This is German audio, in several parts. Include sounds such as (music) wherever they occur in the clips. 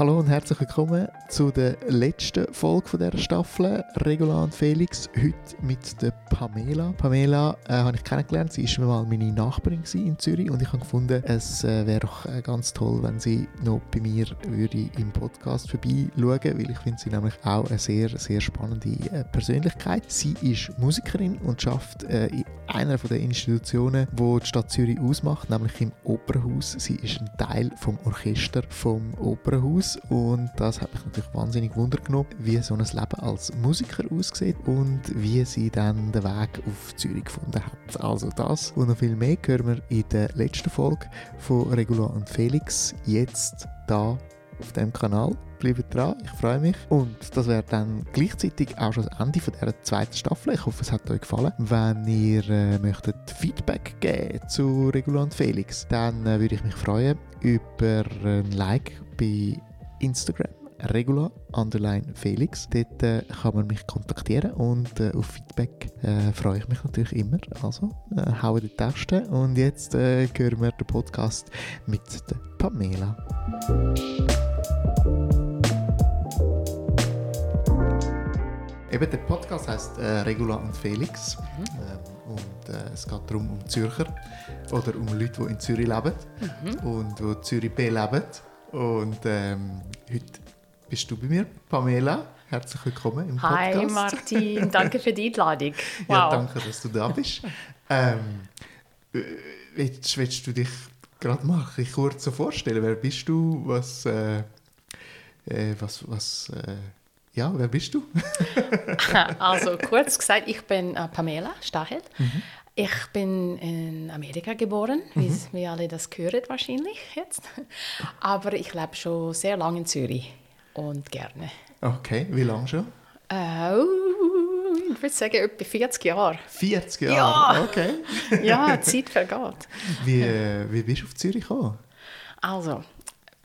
Hallo und herzlich willkommen zu der letzten Folge von dieser Staffel Regula und Felix. Heute mit der Pamela. Pamela äh, habe ich kennengelernt. Sie war mal meine Nachbarin in Zürich und ich habe gefunden, es äh, wäre doch äh, ganz toll, wenn sie noch bei mir würde im Podcast vorbeischauen weil ich finde sie nämlich auch eine sehr, sehr spannende äh, Persönlichkeit. Sie ist Musikerin und schafft äh, in einer den Institutionen, die die Stadt Zürich ausmacht, nämlich im Opernhaus. Sie ist ein Teil vom Orchester vom Opernhaus und das hat mich natürlich wahnsinnig Wunder genommen, wie so ein Leben als Musiker aussieht und wie sie dann den Weg auf Zürich gefunden hat. Also das und noch viel mehr hören wir in der letzten Folge von Regula und Felix jetzt da auf dem Kanal. Bleibt dran, ich freue mich. Und das wäre dann gleichzeitig auch schon das Ende von dieser zweiten Staffel. Ich hoffe, es hat euch gefallen. Wenn ihr äh, möchtet Feedback geben zu Regula und Felix, dann äh, würde ich mich freuen über ein Like bei Instagram regula underline Felix. Dort äh, kann man mich kontaktieren und äh, auf Feedback äh, freue ich mich natürlich immer. Also, äh, hauen die Tasten und jetzt äh, hören wir den Podcast mit der Pamela. Eben, der Podcast heißt äh, Regula und Felix. Mhm. Ähm, und äh, es geht darum, um Zürcher oder um Leute, die in Zürich leben mhm. und die Zürich beleben. Und ähm, heute bist du bei mir, Pamela. Herzlich willkommen im Podcast. Hi Martin, (laughs) danke für die Einladung. Wow. Ja, danke, dass du da bist. ähm, willst, willst, du dich gerade mal kurz so vorstellen? Wer bist du? Was, äh, äh, was, was äh, ja, wer bist du? (laughs) also kurz gesagt, ich bin äh, Pamela Stachel. Mhm. Ich bin in Amerika geboren, mhm. wie, wie alle das hören wahrscheinlich jetzt. Aber ich lebe schon sehr lange in Zürich und gerne. Okay, wie lange schon? Uh, ich würde sagen, etwa 40 Jahre. 40 Jahre? Ja. Okay. (laughs) ja, die Zeit vergeht. Wie, äh, wie bist du auf Zürich gekommen? Also,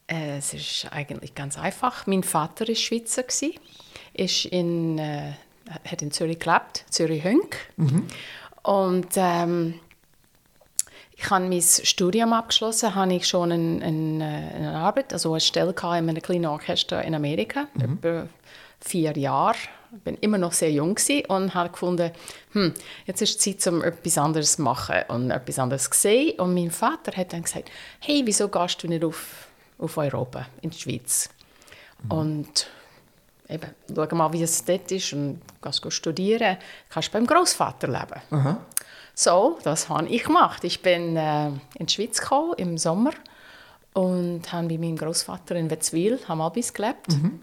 äh, es ist eigentlich ganz einfach. Mein Vater war Schweizer, ist in, äh, hat in Zürich gelebt, Zürich-Hönk. Mhm. Und ähm, ich habe mein Studium abgeschlossen, habe ich schon eine, eine, eine Arbeit, also eine Stelle in einem kleinen Orchester in Amerika, mhm. über vier Jahre. Ich bin immer noch sehr jung und habe gefunden, hm, jetzt ist die Zeit, um etwas anderes zu machen und etwas anderes zu sehen. Und mein Vater hat dann gesagt, hey, wieso gehst du nicht auf, auf Europa, in die Schweiz? Mhm. Und eben, schau mal, wie es dort ist und gehst studieren, kannst beim Großvater leben. Aha. So, das habe ich gemacht. Ich bin äh, in die Schweiz gekommen im Sommer und habe bei meinem Großvater in Wetzwil am Albis gelebt. Mhm.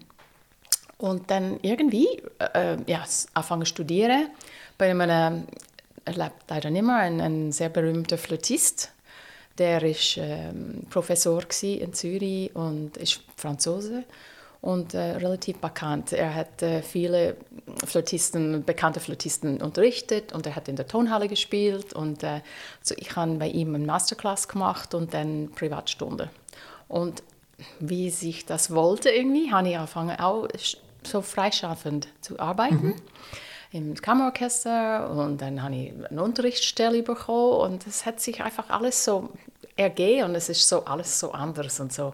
Und dann irgendwie äh, ja, angefangen zu studieren bei einem, er lebt leider nicht mehr, ein, ein sehr berühmter Flötist. Der war ähm, Professor in Zürich und ist Franzose und äh, relativ bekannt. Er hat äh, viele Flötisten, bekannte Flötisten unterrichtet und er hat in der Tonhalle gespielt und äh, so ich habe bei ihm eine Masterclass gemacht und dann Privatstunde. Und wie sich das wollte irgendwie, habe ich angefangen auch so freischaffend zu arbeiten. Mhm. Im Kammerorchester und dann habe ich eine Unterrichtsstelle bekommen und es hat sich einfach alles so ergeben und es ist so alles so anders und so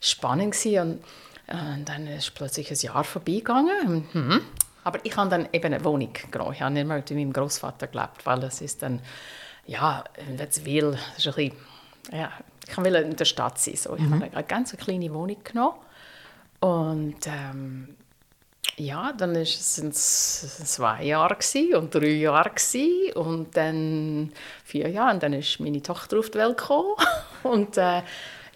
spannend gewesen. und und dann ist plötzlich ein Jahr vorbeigegangen. Mhm. Aber ich habe dann eben eine Wohnung genommen. Ich habe nicht mehr mit meinem Großvater gelebt, weil das ist dann, ja, in Wetzwil, das ist ein bisschen, ja, ich will in der Stadt sein. So. Ich mhm. habe eine ganz kleine Wohnung genommen. Und ähm, ja, dann waren es zwei Jahre und drei Jahre und dann vier Jahre und dann ist meine Tochter auf die Welt gekommen (laughs) und äh,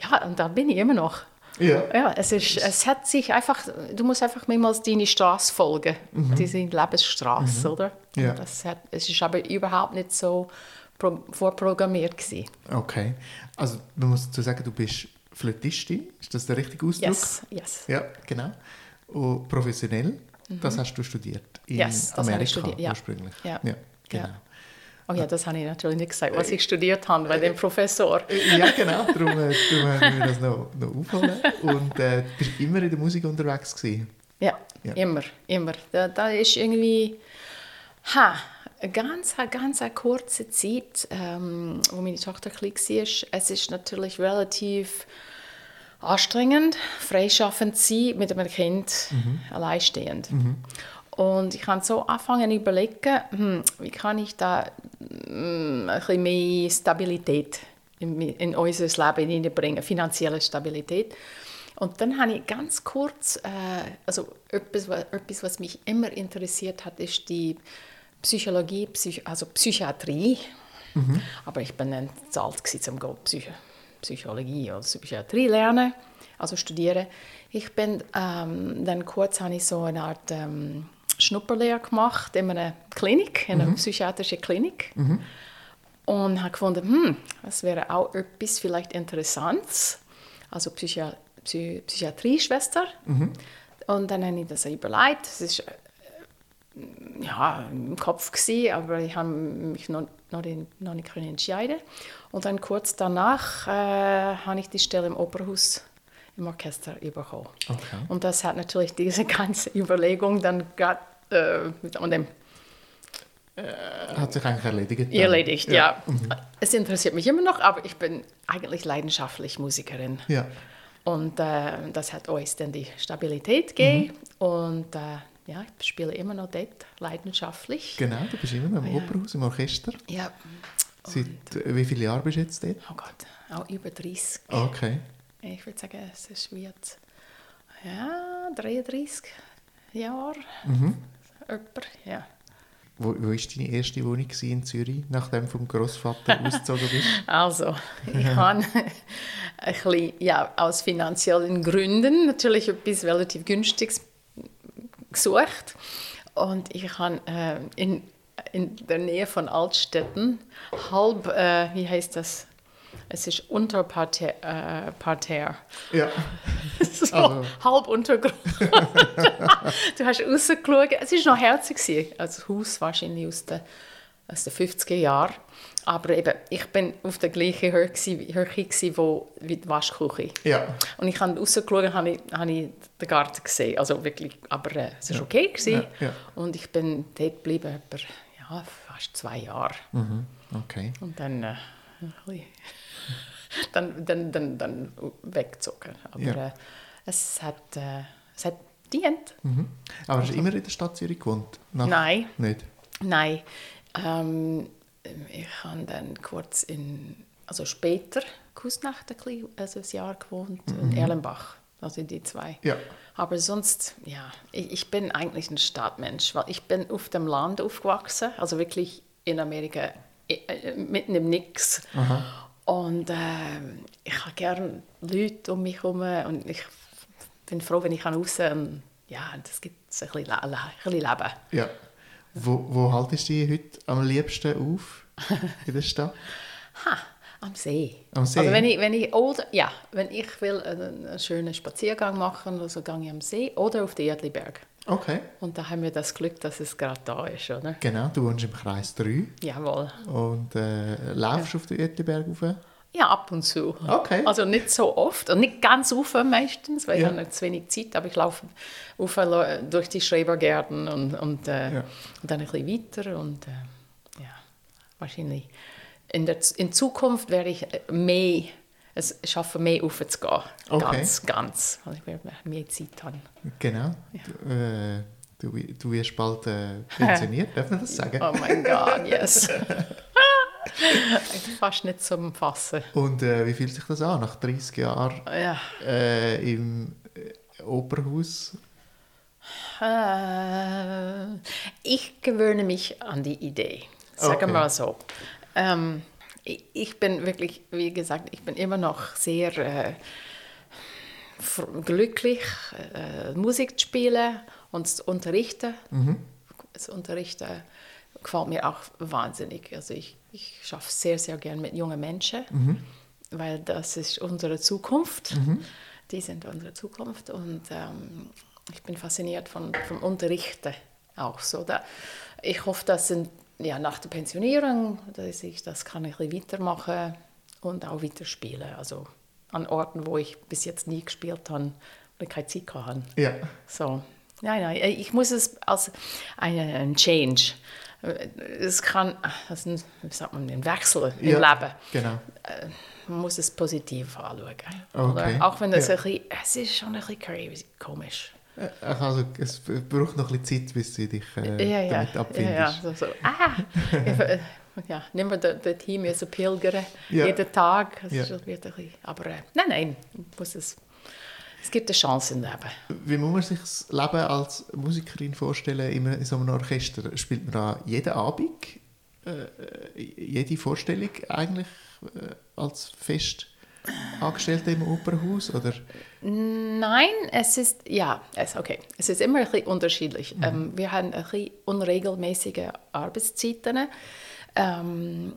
ja, und da bin ich immer noch. Ja. ja es, ist, es hat sich einfach, du musst einfach mehrmals deine Straße folgen, mhm. diese Lebensstraße, mhm. oder? Ja. Das hat, es ist aber überhaupt nicht so pro, vorprogrammiert gewesen. Okay, also man muss dazu sagen, du bist Flötistin, ist das der richtige Ausdruck? Yes, yes. Ja, genau. Und professionell, mhm. das hast du studiert in yes, Amerika studiert, ja. ursprünglich? Ja, ja genau. Ja. Oh ja, das habe ich natürlich nicht gesagt, was ich studiert habe bei dem Professor. Ja, genau, darum, äh, darum müssen wir das noch, noch aufholen. Und äh, du bist immer in der Musik unterwegs gewesen? Ja, ja. immer, immer. Da, da ist irgendwie, ha, eine ganz, ganz eine kurze Zeit, ähm, wo meine Tochter klein war. Es ist natürlich relativ anstrengend, freischaffend sein mit einem Kind, alleinstehend. Und ich kann so anfangen zu überlegen, hm, wie kann ich da ein bisschen mehr Stabilität in, in unser Leben hineinbringen, finanzielle Stabilität. Und dann habe ich ganz kurz, äh, also etwas, wa- etwas, was mich immer interessiert hat, ist die Psychologie, Psych also Psychiatrie. Aber ich bin dann zu alt gewesen, um Psych Psychologie oder Psychiatrie lernen, also studieren. Ich bin ähm, dann kurz habe ich so eine Art ähm, Schnupperlehre gemacht in einer Klinik, in einer psychiatrischen Klinik. Und habe gefunden, hm, das wäre auch etwas vielleicht Interessantes. Also Psychi Psy Psychiatrieschwester. Und dann habe ich das überlegt. Es ist äh, ja, im Kopf gewesen, aber ich habe mich noch, noch, nicht- noch nicht können entscheiden. Und dann kurz danach äh, habe ich die Stelle im Opernhaus im Orchester bekommen. Okay. Und das hat natürlich diese (laughs) ganze Überlegung dann gerade äh, mit dem Hat sich eigentlich erledigt. dann. erledigt. Ja. Es interessiert mich immer noch, aber ich bin eigentlich leidenschaftlich Musikerin. Ja. Und äh, das hat uns dann die Stabilität gegeben. Und äh, ja, ich spiele immer noch dort leidenschaftlich. Genau, du bist immer noch im Ja. Opernhaus, im Orchester. Ja. Seit äh, wie viele Jahren bist du jetzt dort? Oh Gott, auch über 30. Okay. Ich würde sagen, es ist wie jetzt, ja, 33 Jahre. Mhm. Jemand, ja. Wo, wo war deine erste Wohnung in Zürich, nachdem du vom Großvater (laughs) ausgezogen bist? Also, (laughs) ich habe ein bisschen, ja, aus finanziellen Gründen natürlich etwas relativ Günstiges gesucht. Und ich habe äh, in, in der Nähe von Altstetten halb, äh, wie heißt das? Es ist Unterparterre. Äh, Parterre. Ja. (laughs) so, Also- halb Untergrund. (laughs) du hast rausgeschaut. Es war noch herzig. Also das Haus wahrscheinlich aus den, aus den 50er Jahren. Aber eben, ich bin auf der gleichen Höhe, gewesen- Höhe gewesen, wo, wie die Waschküche. Ja. Und ich habe rausgeschaut und habe ich, habe ich den Garten gesehen. Also wirklich, aber äh, es war okay. Gewesen. Ja, ja. Und ich bin dort geblieben, etwa, ja, fast zwei Jahre. Mhm. Okay. Und dann, äh, ein bisschen- dann, dann, dann, dann weggezogen. Aber Ja. äh, es, hat, äh, es hat dient. Mhm. Aber hast du immer in der Stadt Zürich gewohnt? Nach- Nein, Nicht? nein. Ähm, ich habe dann kurz in, also später, Kusnacht ein, bisschen, also ein Jahr gewohnt, in Erlenbach. Also die zwei. Ja. Aber sonst, ja, ich, ich bin eigentlich ein Stadtmensch, weil ich bin auf dem Land aufgewachsen, also wirklich in Amerika, äh, mitten im Nix. Und ähm, ich habe gerne Leute um mich herum und ich bin froh, wenn ich kann raus und ja, das gibt ein bisschen, Le- ein bisschen Leben. Ja. Wo, wo haltest du dich heute am liebsten auf in der Stadt? Ha, am See. Am See? Also wenn ich, wenn ich, oder, ja, wenn ich will einen, einen schönen Spaziergang machen, also gehe ich am See oder auf den Erdliberg. Okay. Und da haben wir das Glück, dass es gerade da ist, oder? Genau, du wohnst im Kreis 3 Jawohl. und äh, laufst auf den Uetliberg rauf. Ja, ab und zu. Okay. Also nicht so oft und nicht ganz rauf meistens, weil Ja. ich habe nicht zu wenig Zeit, aber ich laufe rauf, durch die Schrebergärten und, und, äh, Ja. und dann ein bisschen weiter und äh, ja, wahrscheinlich in, der, in Zukunft werde ich äh, mehr, es schaffen, mehr rauf zu gehen. Okay. Ganz, ganz, weil ich werde mehr Zeit haben. Genau. Du, äh, du, du wirst bald äh, pensioniert, darf man das (laughs) sagen? Oh mein Gott, yes. (laughs) Fast nicht zum Fassen. Und äh, wie fühlt sich das an, nach 30 Jahren Ja. äh, im äh, Operhaus? Äh, ich gewöhne mich an die Idee. Sagen Okay. wir mal so. Ähm, ich, bin wirklich, wie gesagt, ich bin immer noch sehr äh, glücklich, äh, Musik zu spielen und zu unterrichten. Das Unterrichten gefällt mir auch wahnsinnig. Also ich, ich schaffe sehr, sehr gern mit jungen Menschen, weil das ist unsere Zukunft. Die sind unsere Zukunft und ähm, ich bin fasziniert von, vom Unterrichten auch so. Da, ich hoffe, dass in, ja, nach der Pensionierung, dass ich das kann ich ein weitermachen und auch weiterspielen. Also an Orten, wo ich bis jetzt nie gespielt habe oder keine Zeit hatte. Ja. So, nein, nein, ich muss es als einen Change. Es kann, also, wie sagt man, einen Wechsel im Ja, Leben. Genau. äh, man muss es positiv anschauen. Okay, Oder? Auch wenn das ja. ein bisschen, es ist schon ein bisschen crazy, komisch. Äh, Also, es braucht noch ein bisschen Zeit, bis du dich äh, ja, ja, damit ja, abfindest. ja, so, so. Ah, äh, ja, das das Team so pilgern, Ja. jeden Tag. Das Ja. ist ein bisschen, aber äh, nein, nein, muss es, es gibt eine Chance im Leben. Wie muss man sich das Leben als Musikerin vorstellen in, so einem Orchester? Spielt man da jeden Abend, äh, jede Vorstellung eigentlich äh, als fest Angestellte im Opernhaus? Oder? Nein, es ist, ja, es, okay. es ist immer ein bisschen unterschiedlich. Ähm, wir haben ein bisschen unregelmäßige Arbeitszeiten. Ähm,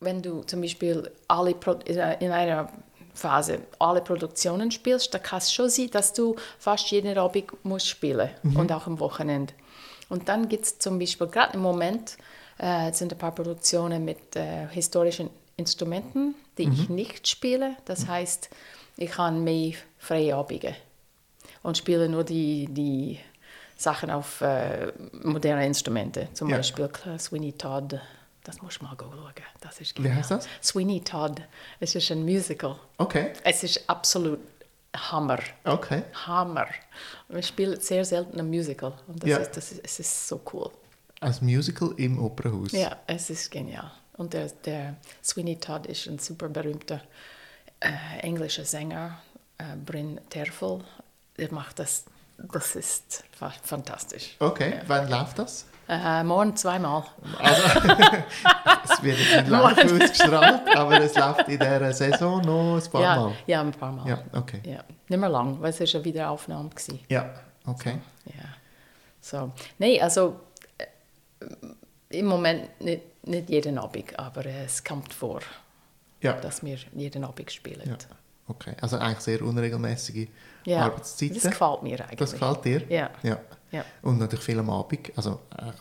wenn du zum Beispiel alle Pro in in einer Phase alle Produktionen spielst, dann kann es schon sein, dass du fast jeden Abend musst spielen und auch am Wochenende. Und dann gibt es zum Beispiel, gerade im Moment, äh, sind ein paar Produktionen mit äh, historischen Instrumenten, die ich nicht spiele. Das heißt, ich habe mehr freie Abende und spiele nur die, die Sachen auf äh, moderne Instrumente. Zum Ja. Beispiel Sweeney Todd. Das muss man mal schauen. Das ist Wie heißt das? Sweeney Todd. Es ist ein Musical. Okay, Es ist absolut Hammer. okay. Hammer. Wir spielen sehr selten ein Musical. Und das, Ja. ist, das ist, es ist so cool. Als Musical im Opernhaus. Ja, es ist genial. Und der, der Sweeney Todd ist ein super berühmter äh, englischer Sänger, äh, Bryn Terfel. Der macht das, das ist fa fantastisch. Okay, wann läuft das? Äh, morgen zweimal. Also, (laughs) es wird nicht (laughs) live ausgestrahlt, aber es läuft in dieser Saison noch ein paar ja, Mal. ja, ein paar Mal. Ja, okay. Ja. Nicht mehr lang, weil es ist eine Wiederaufnahme war. Ja, okay. Ja. So. Nein, also äh, im Moment nicht, nicht jeden Abend, aber äh, es kommt vor, Ja, dass wir jeden Abend spielen. ja. okay. Also eigentlich sehr unregelmäßige Ja, Arbeitszeiten. Das gefällt mir eigentlich. Das gefällt dir? Ja. ja. Ja. Und natürlich viel am Abend, also eigentlich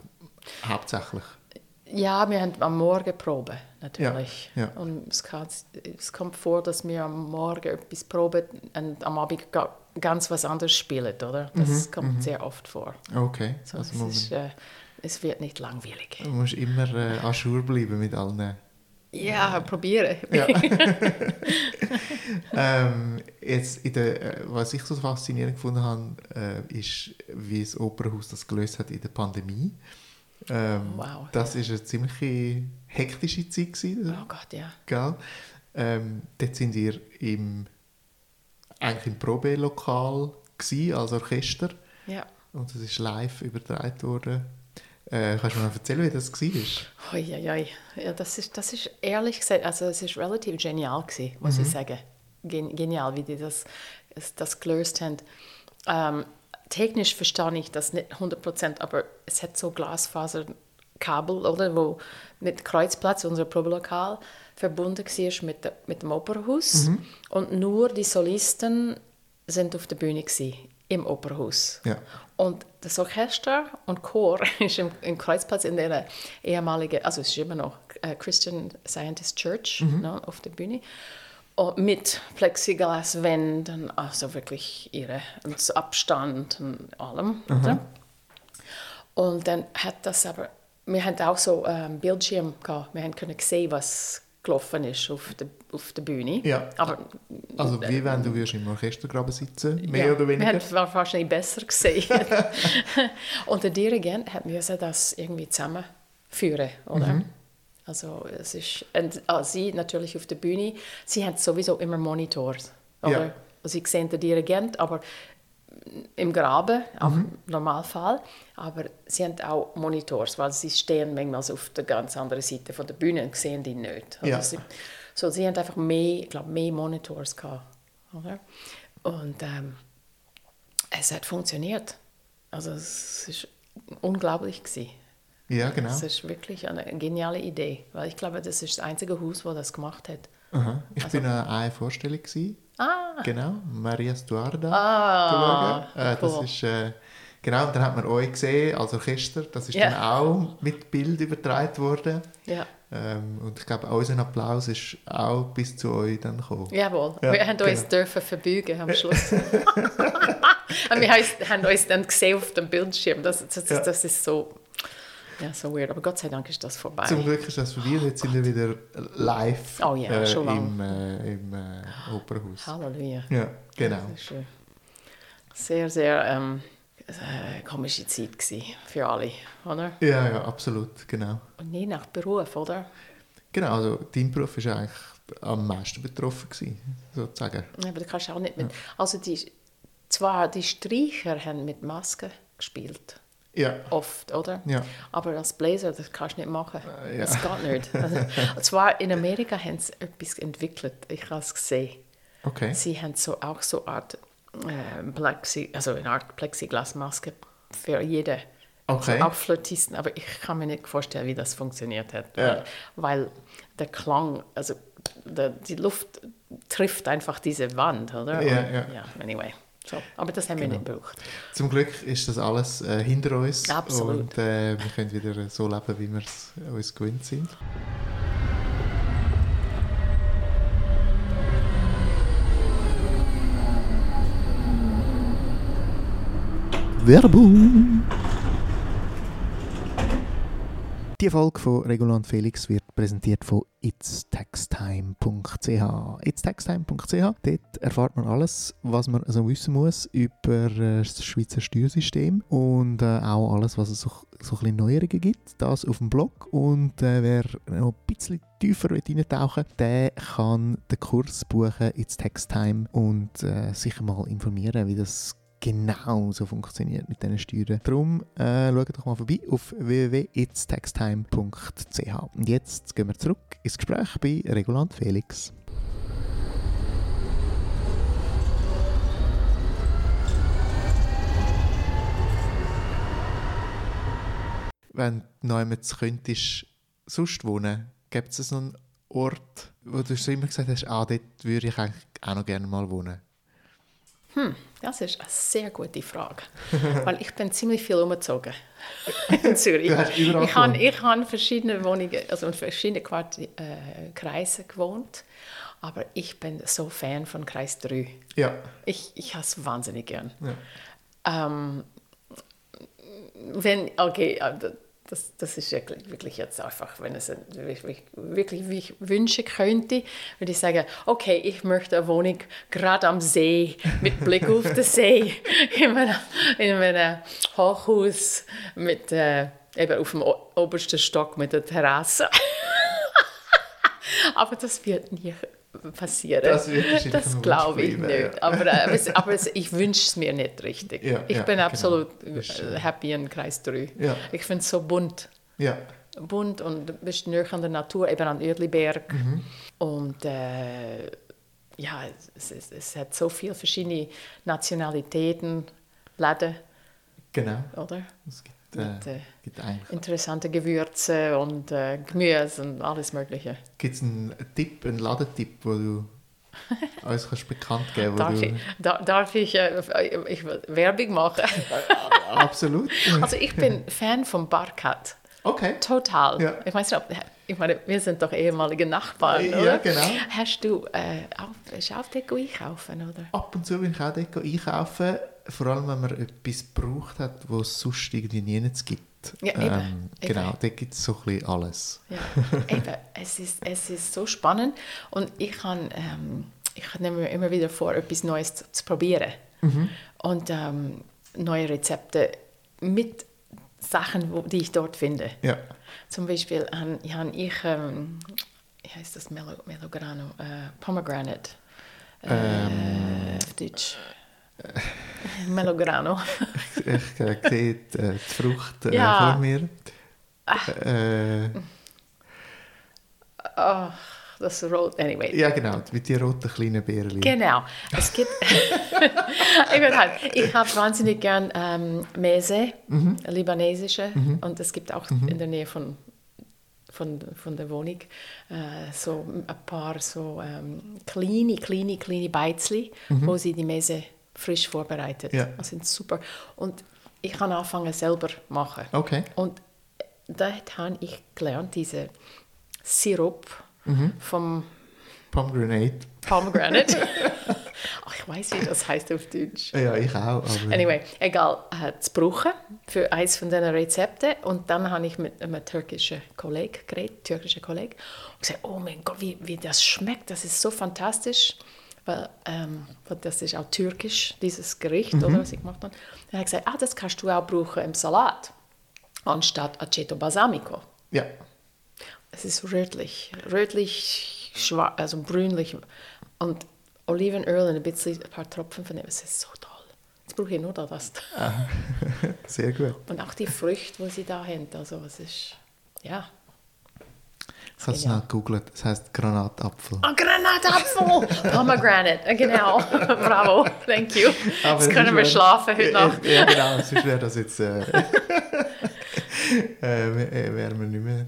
hauptsächlich. Ja, wir haben am Morgen Probe, natürlich. Ja, ja. Und es, kann, es kommt vor, dass wir am Morgen etwas proben und am Abend ga- ganz was anderes spielen, oder? Das kommt sehr oft vor. Okay, So, also ist, äh, es wird nicht langweilig. man muss immer äh, à jour bleiben mit allen. Ja, probieren. (laughs) Ja. (laughs) ähm, jetzt in der, äh, was ich so faszinierend gefunden habe, äh, ist, wie das Opernhaus das gelöst hat in der Pandemie. Ähm, Wow. Das ist eine ziemlich hektische Zeit gewesen, Oh Gott, ja. gell? Ähm, dort sind ihr im, eigentlich im Probelokal gewesen, als Orchester Ja. und es ist live übertragen worden. Äh, kannst du mir mal erzählen, wie das war? Hoi. Ja, das ist, das ist ehrlich gesagt, also es ist relativ genial gewesen, muss ich sagen. Gen genial, wie die das, das, gelöst haben. Ähm, technisch verstehe ich das nicht 100%, aber es hat so Glasfaserkabel, oder, wo mit Kreuzplatz, unser Probelokal, verbunden war mit, der, mit dem Opernhaus. Und nur die Solisten sind auf der Bühne gewesen, im Opernhaus. Ja. Und das Orchester und Chor (laughs) ist im, im Kreuzplatz in der ehemaligen, also es ist immer noch äh, Christian Scientist Church ne, auf der Bühne. Und mit Plexiglaswänden, also wirklich ihre Abstand und allem. Oder? Und dann hat das aber, wir hatten auch so einen Bildschirm gehabt, wir haben können sehen, was gelaufen ist auf der, auf der Bühne. Ja. Aber Also wie wenn du würdest im Orchestergraben sitzen, mehr ja, oder weniger? Wir haben es wahrscheinlich besser gesehen. (laughs) (laughs) und der Dirigent hat müssen das irgendwie zusammenführen, oder? Mhm. Also es ist, und, ah, sie natürlich auf der Bühne, sie haben sowieso immer Monitors, oder? Ja. Sie sehen den Dirigent, aber im Graben, auch Mhm. im Normalfall, aber sie haben auch Monitors, weil sie stehen manchmal auf der ganz anderen Seite von der Bühne und sehen die nicht. Also Ja. sie, so, sie haben einfach mehr, ich glaube, mehr Monitors gehabt, oder? Und ähm, es hat funktioniert. Also es ist unglaublich gewesen. Ja, genau. Es ist wirklich eine geniale Idee, weil ich glaube, das ist das einzige Haus, das das gemacht hat. Aha. Ich bin an einer Vorstellung. Gewesen. Ah, Genau, Maria Stuarda. ah. Äh, das cool. ist, äh, genau, und dann hat man euch gesehen als Orchester. Das ist Ja. dann auch mit Bild übertragen worden. ja. Ähm, und ich glaube, unser Applaus ist auch bis zu euch dann gekommen. Jawohl, Ja, wir haben uns genau. dürfen verbeugen am (laughs) Schluss. Und (laughs) wir haben- haben uns dann gesehen auf dem Bildschirm. Das, das, das, Ja. das ist so Ja, so weird. Aber Gott sei Dank ist das vorbei. Zum Glück ist das vorbei und jetzt sind wir wieder live Oh ja, äh, im, äh, im äh, Opernhaus. Halleluja. Ja, genau. Das ist, äh, sehr, sehr ähm, äh, komische Zeit für alle, oder? Ja, ja, absolut, genau. Und je nach Beruf, oder? Genau, also dein Beruf war eigentlich am meisten betroffen, gewesen, sozusagen. Ja, aber du kannst auch nicht mit... Also die, zwar die Streicher haben mit Masken gespielt, Ja, oft, oder? ja. Aber als Blazer, das kannst du nicht machen. Äh, ja. Das geht nicht. (laughs) Also, und zwar in Amerika haben sie etwas entwickelt. Ich habe es gesehen. Okay. Sie haben so, auch so eine Art äh, Plexi, also eine Art Plexiglasmaske für jeden. Okay. Also auch Flötisten, aber ich kann mir nicht vorstellen, wie das funktioniert hat. Ja. Weil, weil der Klang, also der, die Luft trifft einfach diese Wand, oder? Ja, Und, ja. ja anyway. So, aber das haben wir nicht gebraucht. Zum Glück ist das alles äh, hinter uns Absolut. und äh, wir können wieder so leben, wie wir es uns gewöhnt sind. Werbung! Die Folge von Regulant Felix wird präsentiert von itstextime.ch. itstextime.ch, dort erfahrt man alles, was man also wissen muss über äh, das Schweizer Steuersystem und äh, auch alles, was es so, so ein bisschen Neuerungen gibt. Das auf dem Blog und äh, wer noch ein bisschen tiefer reintauchen will, der kann den Kurs buchen Itstextime und äh, sich mal informieren, wie das genau so funktioniert mit diesen Steuern. Darum äh, schaut doch mal vorbei auf www.itstextime.ch. Und jetzt gehen wir zurück ins Gespräch bei Regulant Felix. Wenn du noch einmal könntest, sonst wohnen, gibt es so einen Ort, wo du schon immer gesagt hast, ah, dort würde ich eigentlich auch noch gerne mal wohnen? Das ist eine sehr gute Frage, (laughs) weil ich bin ziemlich viel umgezogen (laughs) in Zürich. Ich habe, ich habe verschiedene Wohnungen, also in verschiedenen Quart äh, Kreisen gewohnt, aber ich bin so Fan von Kreis 3. Ja. Ich, ich habe es wahnsinnig gern. ja. Ähm, wenn, okay, äh, das, das ist wirklich, wirklich jetzt einfach, wenn es wirklich, wirklich wie ich wünschen könnte, würde ich sagen, okay, ich möchte eine Wohnung gerade am See, mit Blick auf den (laughs) See, in einem, in einem Hochhaus, mit, äh, eben auf dem obersten Stock mit der Terrasse. (laughs) Aber das wird nie passieren. Das Das glaube ich nicht. Aber, aber, es- aber es- ich wünsche es mir nicht richtig. Ja, ich ja, bin genau. absolut äh, happy in Kreis 3. Ja. Ich finde es so bunt. Bunt und du bist näher an der Natur, eben an Uedliberg. Mhm. Und äh, ja, es, es, es hat so viele verschiedene Nationalitäten, Läden, Genau. oder? Es gibt, Mit, äh, äh, gibt Interessante Gewürze und äh, Gemüse und alles Mögliche. Gibt es einen Tipp, einen Ladentipp, wo du (laughs) uns kannst bekannt geben Darf wo ich, du... da, darf ich, äh, ich will Werbung machen? (laughs) Absolut. Also ich bin (laughs) Fan von Barkat. Okay. Total. Ja. Ich weiß nicht, ob, ich meine, wir sind doch ehemalige Nachbarn, Ja, oder? genau. Hast du äh, auf, du auf Deko einkaufen, oder? Ab und zu bin ich auch dort einkaufen, vor allem wenn man etwas gebraucht hat, was es sonst irgendwie nirgends gibt. Ja, eben, ähm, eben. Genau, dort gibt es so ein bisschen alles. Ja, eben. Es ist, es ist so spannend und ich kann, ähm, ich nehme mir immer wieder vor, etwas Neues zu, zu probieren und ähm, neue Rezepte mit Sachen, wo, die ich dort finde. Ja. Zum Beispiel habe ich, ähm, wie heißt das, Melo, Melograno, äh, Pomegranate. Ähm. Äh, auf Deutsch. (laughs) Melograno. (laughs) Ich äh, sehe die, äh, die Frucht äh, Ja. Vor mir. Äh, Oh, das Rot, anyway. ja, genau, mit den roten kleinen Beeren. Genau. Es gibt. (laughs) ich bin halt, ich habe wahnsinnig gern ähm, Mese, libanesische, und es gibt auch in der Nähe von von, von der Wohnung äh, so ein paar so ähm, kleine, kleine, kleine Beizli, wo sie die Mese frisch vorbereitet. Ja. Das sind super. Und ich kann anfangen selber machen. Okay. Und dort habe ich gelernt, diese Sirup vom Pomegranate. Pomegranate. (laughs) Ach, ich weiß, wie das heißt auf Deutsch. Ja, ich auch. Anyway, egal, äh, zu brauchen für eines von diesen Rezepten. Und dann habe ich mit einem türkischen Kollegen geredet, türkischen Kollegen, und gesagt, oh mein Gott, wie, wie das schmeckt, das ist so fantastisch. Weil, ähm, das ist auch türkisch, dieses Gericht, oder, was ich gemacht habe. Dann habe ich gesagt, ah, das kannst du auch brauchen im Salat, anstatt Aceto Balsamico. ja. Es ist rötlich, rötlich, schwarz, also brünlich. Und Olivenöl und ein bisschen, ein paar Tropfen von dem, es ist so toll. Jetzt brauche ich nur da das. (laughs) Sehr gut. Und auch die Früchte, die sie da haben, also es ist, ja. Ich habe es schnell gegoogelt. Es heisst Granatapfel. Oh, Granatapfel! (laughs) Pomegranate, äh, genau. (laughs) Bravo, thank you. Aber Jetzt können wir schlafen heute Nacht. Ja, genau. Sonst wäre das jetzt... Äh, (laughs) äh, wär- wären wir nicht mehr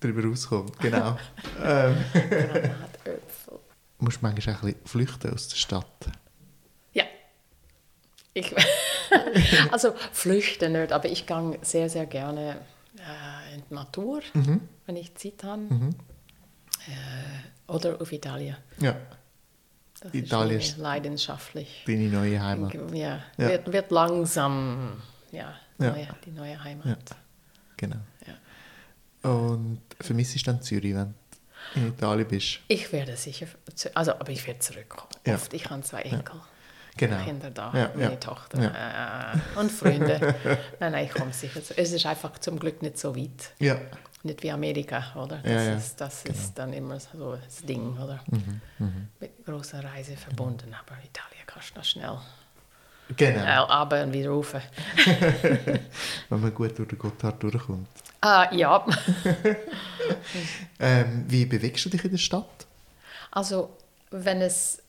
darüber rausgekommen. Genau. ähm, Granatäpfel. musst du manchmal auch ein bisschen flüchten aus der Stadt. Ja. Ich, also flüchten nicht, aber ich gehe sehr, sehr gerne äh, in die Natur, wenn ich Zeit habe. Äh, oder auf Italien. Ja, Das Italien ist leidenschaftlich. deine neue Heimat. Ja, Ja. Wird, wird langsam ja, Ja. Neue, die neue Heimat. Ja. Genau. Ja. Und vermisst du dann Zürich, wenn du in Italien bist? Ich werde sicher, also, aber ich werde zurückkommen. Ja. Oft, ich habe zwei Enkel. Genau. Kinder da, Ja, meine ja. Tochter Ja. äh, und Freunde. nein, nein, ich komme sicher zu. Es ist einfach zum Glück nicht so weit. Ja. Nicht wie Amerika, oder? Das, Ja, ja, ist, das genau. ist dann immer so das Ding, oder? Mhm, Mit großer Reise verbunden, aber Italien kannst du noch schnell Genau. runter und wieder rauf. (laughs) Wenn man gut durch den Gotthard durchkommt. Ah, ja, (laughs) (laughs) Ähm, wie bewegst du dich in der Stadt? also wenn es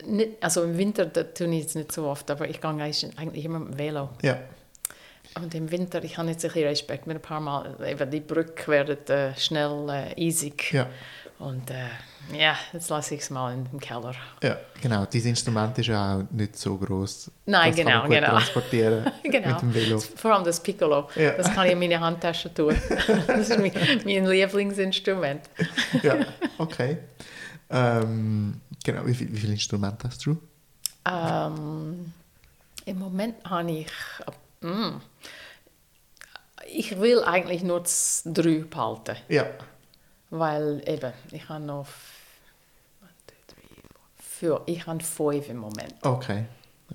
äh, nicht, also im Winter tue ich es nicht so oft, aber ich gehe eigentlich eigentlich immer mit dem Velo. Ja. Und im Winter, ich habe jetzt ein bisschen Respekt mit ein paar Mal, eben die Brücke wird äh, schnell äh, eisig. Ja. Und äh, ja, jetzt lasse ich es mal im Keller. Ja, genau. Dein Instrument ist ja auch nicht so groß. Nein, das kann genau, man gut genau. transportieren (laughs) Genau. mit dem Velo. Vor allem das Piccolo, Ja. das kann ich in meine Handtasche tun. (laughs) Das ist mein, mein Lieblingsinstrument. Ja, okay. Ähm, genau. Wie, viel, wie viele Instrumente hast du? Ähm, Im Moment habe ich. Mm, ich will eigentlich nur drei behalten. Ja. Weil eben, ich habe noch. Für, ich habe fünf im Moment. Okay.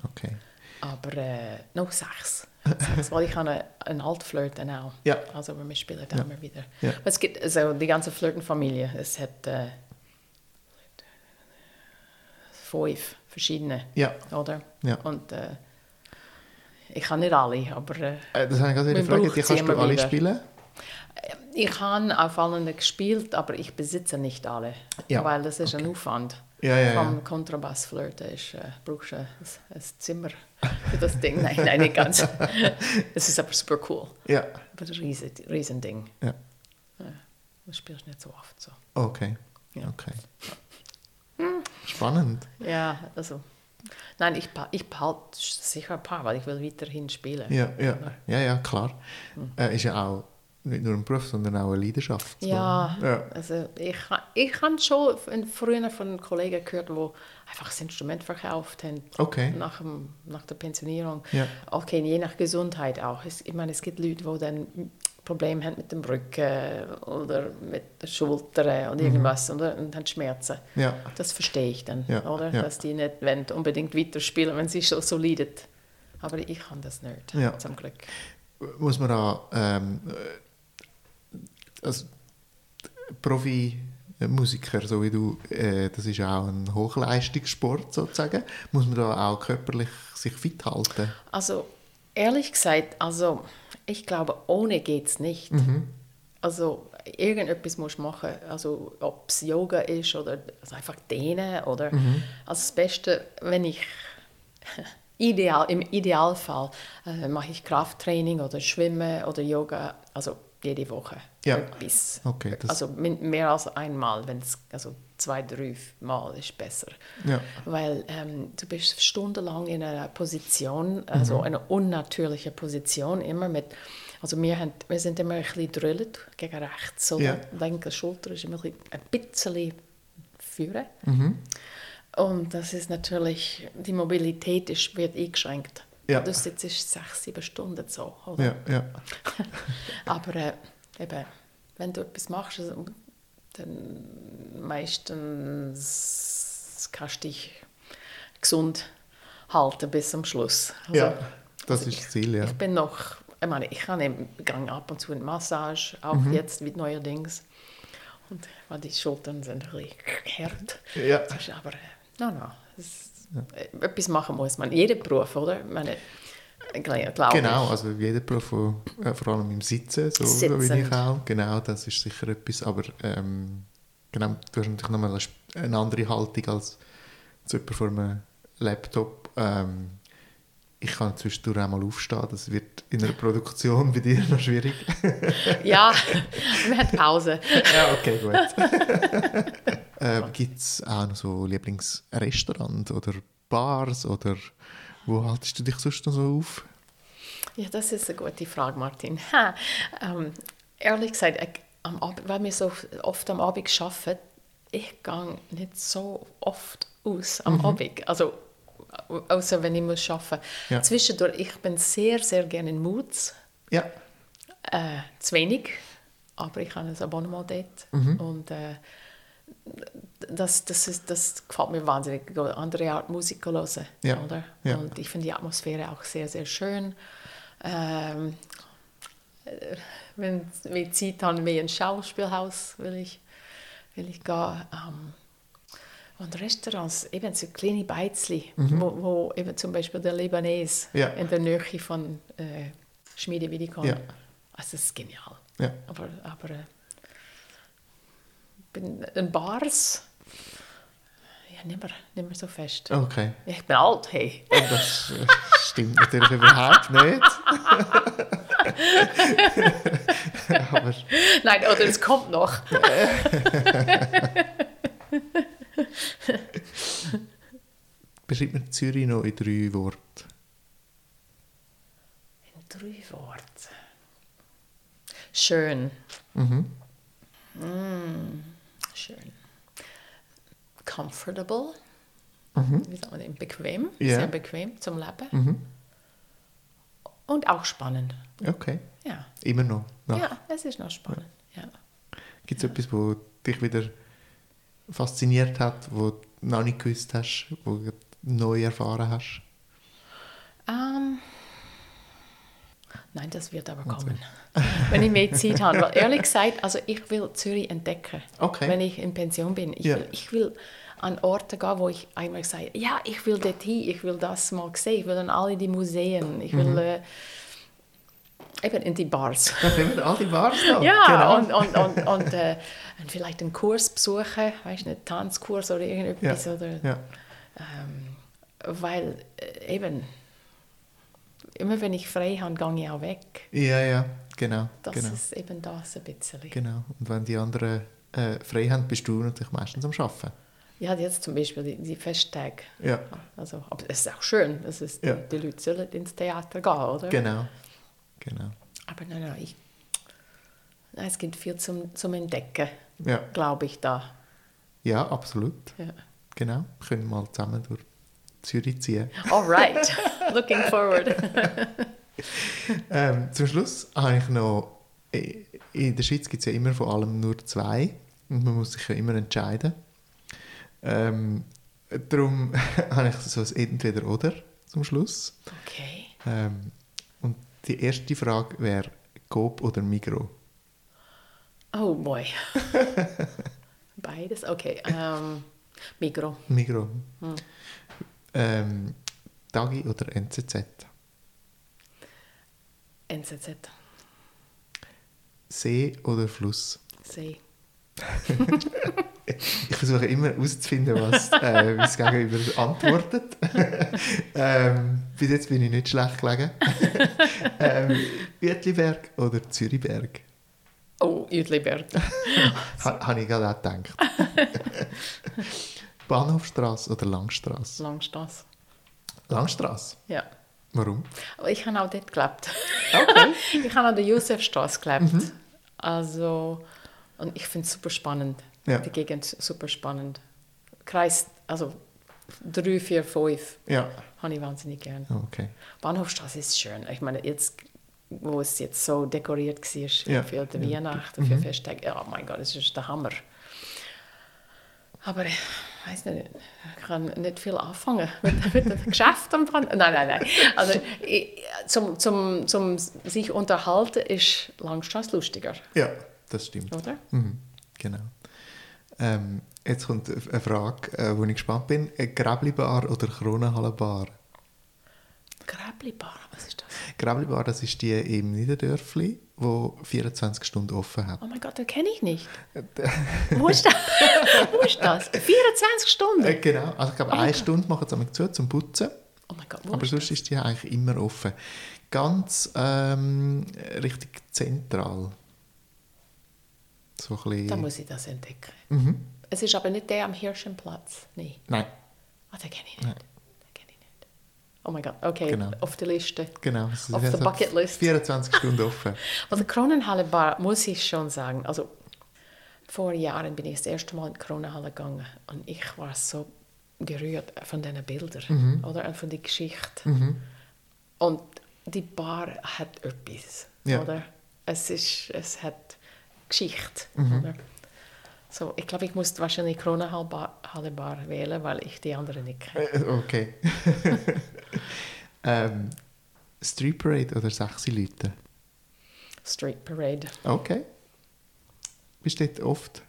Okay. Aber äh, noch sechs. (laughs) sechs weil ich habe eine, eine Altflöte auch. Ja. Also wir spielen da Ja. immer wieder. Ja. Aber Es gibt also die ganze Flötenfamilie. Es hat äh, fünf verschiedene, Ja. oder? Ja. Und äh, ich kann nicht alle, aber äh, Äh, das habe ich gerade gefragt. Die kannst du alle wieder. spielen? ich habe auf allen gespielt, aber ich besitze nicht alle. Ja, Weil das ist ein Aufwand. Ja, ja, ja. Vom Kontrabassflöte ist, äh, brauchst du ein, ein Zimmer für das Ding. (laughs) Nein, nein, nicht ganz. (laughs) Es ist aber super cool. Ja. Aber ein riesen, riesen Ding. Ja. Das spielst du nicht so oft so. Okay. Ja. Okay. Spannend. Ja, also. Nein, ich, ich behalte sicher ein paar, weil ich will weiterhin spielen. Ja, ja. Ja, ja, klar. Äh, ist ja auch nicht nur ein Beruf, sondern auch eine Leidenschaft. Ja, Ja. also ich, ich habe schon früher von Kollegen gehört, die einfach das Instrument verkauft haben. Okay. Nach, dem, nach der Pensionierung. Ja. Okay, je nach Gesundheit auch. Es, ich meine, es gibt Leute, die dann Probleme haben mit dem Rücken oder mit den Schultern oder irgendwas oder, und haben Schmerzen. Ja. Das verstehe ich dann, Ja, oder? ja. Dass die nicht wollen unbedingt weiterspielen, wenn sie schon so leiden. Aber ich kann das nicht, Ja. zum Glück. Muss man da ähm, äh, als Profi-Musiker, so wie du, äh, das ist auch ein Hochleistungssport sozusagen, muss man da auch körperlich sich fit halten? Also, ehrlich gesagt, also, ich glaube, ohne geht es nicht. Also, irgendetwas musst du machen. Also, ob es Yoga ist oder also einfach dehnen oder... Also, das Beste, wenn ich... (laughs) Ideal, Im Idealfall äh, mache ich Krafttraining oder Schwimmen oder Yoga, also jede Woche. Ja. Etwas. Okay, also mehr als einmal, wenn es also zwei, drei Mal ist besser. Ja. Weil ähm, du bist stundenlang in einer Position, also eine unnatürliche Position, immer mit, also wir, haben, wir sind immer ein bisschen drüllt gegen rechts, oder? Ja. Linke Schulter ist immer ein bisschen, ein bisschen führen. Und das ist natürlich, die Mobilität ist, wird eingeschränkt. Ja. Du sitzt sechs, sieben Stunden so, oder? Ja, ja. (laughs) Aber äh, eben, wenn du etwas machst, also, dann meistens kannst du dich gesund halten bis zum Schluss. Also, ja, das also ist das Ziel, ja. Ich bin noch, ich meine, ich habe ab und zu eine Massage, auch Mhm. jetzt mit neuerdings. Und weil die Schultern sind ein bisschen hart. Ja. Das ist aber, äh, no, no, äh, etwas machen muss man. Jeder Beruf, oder? Meine, ich glaube Genau, also jeder Beruf, äh, vor allem im Sitzen, so, so wie ich Sitzend. auch, genau, das ist sicher etwas, aber ähm, genau, du hast natürlich nochmal eine andere Haltung als zu jemand vor einem Laptop. Ähm, ich kann zwischendurch auch mal aufstehen, das wird in einer Produktion bei dir noch schwierig. Ja, (laughs) man hat Pause. ja, okay, gut. (laughs) ähm, Gibt es auch noch so Lieblingsrestaurants oder Bars oder wo haltest du dich sonst noch so auf? Ja, das ist eine gute Frage, Martin. (laughs) Ha, ähm, ehrlich gesagt, ich, am Abend, weil wir so oft am Abend arbeiten, ich gehe nicht so oft aus am Abend. Also, außer wenn ich muss arbeiten muss. Ja. Zwischendurch, ich bin sehr, sehr gerne in Moods. Ja, Äh, zu wenig, aber ich habe ein Abonnement dort. Mhm. Und äh, das, das, ist, das gefällt mir wahnsinnig, andere Art Musik zu hören. Ja, Oder? ja. Und ich finde die Atmosphäre auch sehr, sehr schön. Ähm, äh, wenn wir Zeit haben, mehr ein Schauspielhaus will ich, will ich gehen. Ähm, und Restaurants, eben so kleine Beizli, wo, wo eben zum Beispiel der Libanese Mhm. Ja. in der Nähe von äh, Schmiede Vidikon. Ja. Also das ist genial. ja. Aber, aber äh, bin in Bars, ja, nicht mehr, nicht mehr so fest. Okay. Ich bin alt, hey. Und das äh, stimmt natürlich überhaupt nicht. (laughs) Aber Nein, oder es kommt noch. beschreibt mir Zürich noch in drei Worten. In drei Worten. Schön. Mhm. Mm, schön. Comfortable. Wie sagt man denn? Bequem. Ja. Sehr bequem zum Leben. Mhm. Und auch spannend. Okay. Ja. Immer noch. Nach. Ja, es ist noch spannend. Ja. Gibt es etwas, wo dich wieder fasziniert hat, wo du noch nicht gewusst hast, wo du neu erfahren hast? Ähm, nein, das wird aber kommen. Wenn ich mehr Zeit habe. Weil ehrlich gesagt, also ich will Zürich entdecken, Okay. wenn ich in Pension bin. Ich, Ja. will, ich will an Orte gehen, wo ich einmal sage, ja, ich will dorthin, ich will das mal sehen, ich will an alle die Museen, ich will Mhm. äh, eben in die Bars. Da sind wir alle Bars da. (laughs) Ja, genau. und, und, und, und, äh, und vielleicht einen Kurs besuchen, weißt du, einen Tanzkurs oder irgendetwas. Ja, Oder, ja. ähm, weil äh, eben, immer wenn ich frei habe, gehe ich auch weg. ja, ja, genau. Das genau. ist eben das ein bisschen. genau. Und wenn die anderen äh, frei haben, bist du natürlich meistens am Arbeiten. Ja, jetzt zum Beispiel die, die Festtage. Ja, Also, aber es ist auch schön, dass es Ja. die, die Leute sollen ins Theater gehen, oder? genau. genau. Aber nein, nein, ich, nein, es gibt viel zum, zum Entdecken, Ja. glaube ich, da. ja, absolut. Ja. Genau. Wir können mal zusammen durch Zürich ziehen. All right, (laughs) looking forward. (laughs) Ähm, zum Schluss habe ich noch, in der Schweiz gibt es ja immer vor allem nur zwei und man muss sich ja immer entscheiden. Ähm, darum (laughs) habe ich so ein Entweder-Oder zum Schluss. Okay. Ähm, und die erste Frage wäre Coop oder Migro? Oh boy. (laughs) Beides, okay. Ähm, Migro. Migro. Ähm, Dagi oder NZZ? NZZ. See oder Fluss? See. (laughs) Ich versuche immer herauszufinden, was äh, das Gegenüber antwortet. (laughs) ähm, bis jetzt bin ich nicht schlecht gelegen. (laughs) ähm, Uetliberg oder Zürichberg? Oh, Uetliberg. Ha, Habe ich gerade auch gedacht. Bahnhofstrasse oder Langstrasse? Langstrasse. Langstrasse. Ja. Warum? Aber ich habe auch dort gelebt. Okay. (laughs) ich habe an der Josefstrasse gelebt. Also, und ich finde es super spannend. Ja. Die Gegend super spannend. Kreis, also drei, vier, fünf. Ja. Habe ich wahnsinnig gern. Okay. Bahnhofstraße ist schön. Ich meine, jetzt, wo es jetzt so dekoriert war Ja. für die Weihnachten, für Festtage, oh mein Gott, das ist der Hammer. Aber ich weiß nicht, ich kann nicht viel anfangen mit, (laughs) mit dem Geschäft am dran. Nein, nein, nein. Also, ich, zum, zum, zum sich unterhalten ist Langstrasse lustiger, Ja, das stimmt. oder? Mhm. Genau. Ähm, jetzt kommt eine Frage, äh, wo ich gespannt bin. Gräblibar oder Kronenhallenbar? Gräblibar, was ist das? Gräblibar, das ist die im Niederdörfli, wo 24 Stunden offen hat. Oh mein Gott, das kenne ich nicht. (laughs) Wo ist das? (laughs) Wo ist das? 24 Stunden? Äh, genau, also ich glaube, eine Stunde machen sie zu, zum Putzen. Oh mein Gott, wo Aber ist sonst ist die eigentlich immer offen. Ganz ähm, richtig zentral. So ein bisschen... Muss ich das entdecken. Mhm. Es ist aber nicht der am Hirschenplatz. Nein. Nein, Ah, den kenne ich nicht. Den kenne ich nicht. Oh mein Gott, okay, Genau. auf der Liste. genau. Es Auf der Bucketlist. 24 Stunden offen. (laughs) Also Kronenhalle Bar, muss ich schon sagen, also vor Jahren bin ich das erste Mal in die Kronenhalle gegangen und ich war so gerührt von diesen Bildern Mhm. oder und von der Geschichte. Und die Bar hat etwas, Ja. oder? Es, ist, es hat Geschichte, Mhm. oder? So, ich glaube, ich muss wahrscheinlich Kronenhalle Bar, wählen, weil ich die anderen nicht kenne. Äh, okay. (laughs) ähm, Street Parade oder 6 Leute? Street Parade. Okay. Bist du dort oft?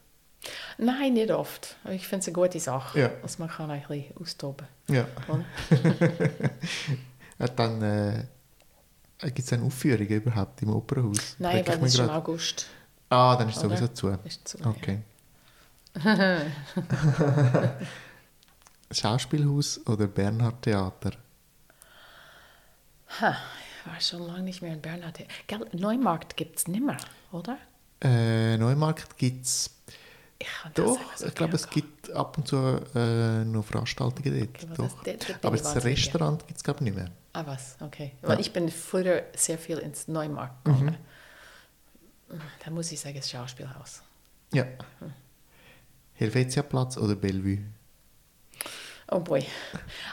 Nein, nicht oft. Ich finde es eine gute Sache. Ja. Also man kann ein bisschen austoben. Ja. Oder? ja (laughs) dann äh, gibt es eine Aufführung überhaupt im Opernhaus? Nein, weil mich ist im. August. Ah, dann ist es sowieso zu. Ist zu, Okay. (laughs) Schauspielhaus oder Bernhard Theater? Ha, ich war schon lange nicht mehr in Bernhard. Gell, Neumarkt gibt es nicht mehr, oder? Äh, Neumarkt gibt es das doch. sagen, Ich glaube, es gibt ab und zu äh, noch Veranstaltungen dort. Okay, aber doch. das- bin Aber das Restaurant gibt es, glaube ich, nicht mehr. Ah, was? Okay. Weil ich bin früher sehr viel ins Neumarkt gegangen. Da muss ich sagen, das Schauspielhaus. Ja. Helvetiaplatz oder Bellevue? Oh boy.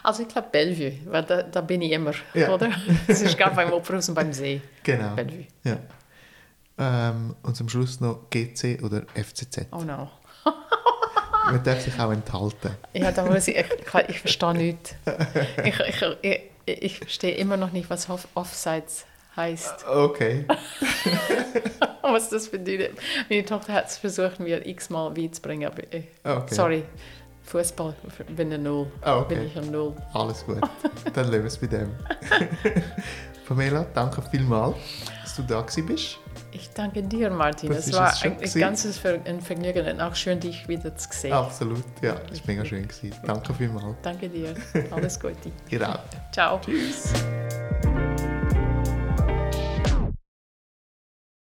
Also ich glaube Bellevue, weil da, da bin ich immer, Ja. (laughs) oder? Das ist gerade beim Opernhaus und beim See. Genau. Bellevue. Ja. Ähm, und zum Schluss noch GC oder FCZ. Oh no. (laughs) Man darf sich auch enthalten. Ja, da muss ich, ich, ich, ich verstehe nichts. (laughs) Ich, ich, ich, ich verstehe immer noch nicht, was Off Offsides heißt. Okay. (laughs) Was das bedeutet. Meine Tochter hat es versucht, mir x-mal beizubringen, aber ich, Okay. sorry, Fußball bin ich null. Ah, okay. Bin ich ein Null. Alles gut. Dann lassen wir es bei dem. (laughs) Pamela, danke vielmals, dass du da bist. Ich danke dir, Martin. Das Es war es ein, ein ganzes Ver ein Vergnügen und auch schön, dich wieder zu sehen. Absolut, ja. Das war mega schön. Gewesen. Danke vielmals. Danke dir. Alles Gute. (laughs) Ihr auch. Ciao. Tschüss.